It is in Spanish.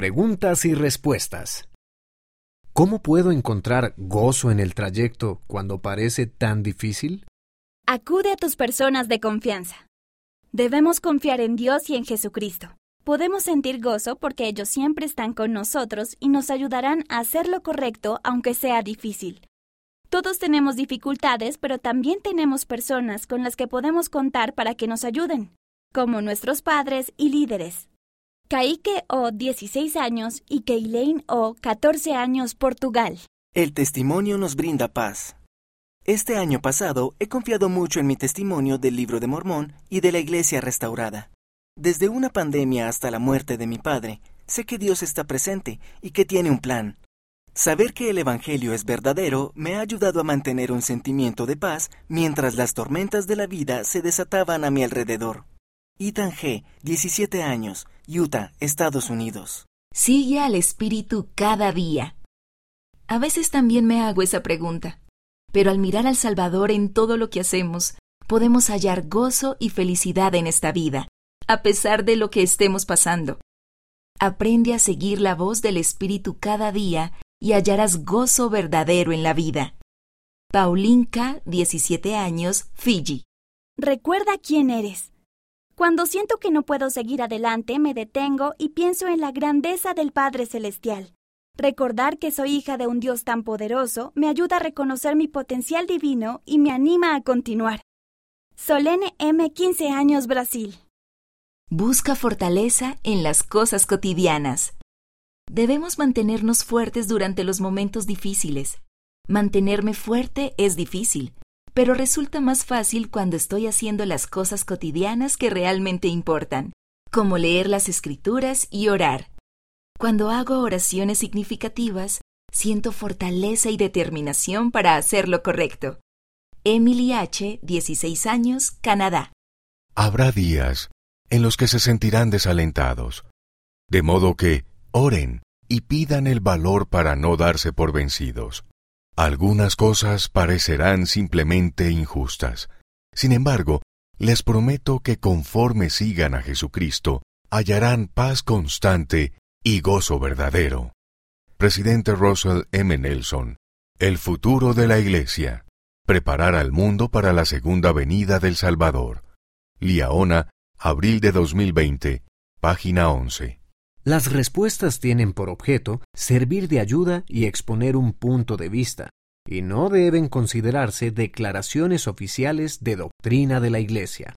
Preguntas y respuestas. ¿Cómo puedo encontrar gozo en el trayecto cuando parece tan difícil? Acude a tus personas de confianza. Debemos confiar en Dios y en Jesucristo. Podemos sentir gozo porque ellos siempre están con nosotros y nos ayudarán a hacer lo correcto aunque sea difícil. Todos tenemos dificultades, pero también tenemos personas con las que podemos contar para que nos ayuden, como nuestros padres y líderes. Caike O, 16 años, y Keilein O, 14 años, Portugal. El testimonio nos brinda paz. Este año pasado he confiado mucho en mi testimonio del libro de Mormón y de la iglesia restaurada. Desde una pandemia hasta la muerte de mi padre, sé que Dios está presente y que tiene un plan. Saber que el Evangelio es verdadero me ha ayudado a mantener un sentimiento de paz mientras las tormentas de la vida se desataban a mi alrededor. Ethan G., 17 años, Utah, Estados Unidos. Sigue al Espíritu cada día. A veces también me hago esa pregunta, pero al mirar al Salvador en todo lo que hacemos, podemos hallar gozo y felicidad en esta vida, a pesar de lo que estemos pasando. Aprende a seguir la voz del Espíritu cada día y hallarás gozo verdadero en la vida. Paulinka, 17 años, Fiji. Recuerda quién eres. Cuando siento que no puedo seguir adelante, me detengo y pienso en la grandeza del Padre Celestial. Recordar que soy hija de un Dios tan poderoso me ayuda a reconocer mi potencial divino y me anima a continuar. Solene M. 15 años, Brasil. Busca fortaleza en las cosas cotidianas. Debemos mantenernos fuertes durante los momentos difíciles. Mantenerme fuerte es difícil, pero resulta más fácil cuando estoy haciendo las cosas cotidianas que realmente importan, como leer las escrituras y orar. Cuando hago oraciones significativas, siento fortaleza y determinación para hacer lo correcto. Emily H., 16 años, Canadá. Habrá días en los que se sentirán desalentados, de modo que oren y pidan el valor para no darse por vencidos. Algunas cosas parecerán simplemente injustas. Sin embargo, les prometo que conforme sigan a Jesucristo, hallarán paz constante y gozo verdadero. Presidente Russell M. Nelson, el futuro de la Iglesia. Preparar al mundo para la segunda venida del Salvador. Liaona, abril de 2020, página 11. Las respuestas tienen por objeto servir de ayuda y exponer un punto de vista, y no deben considerarse declaraciones oficiales de doctrina de la Iglesia.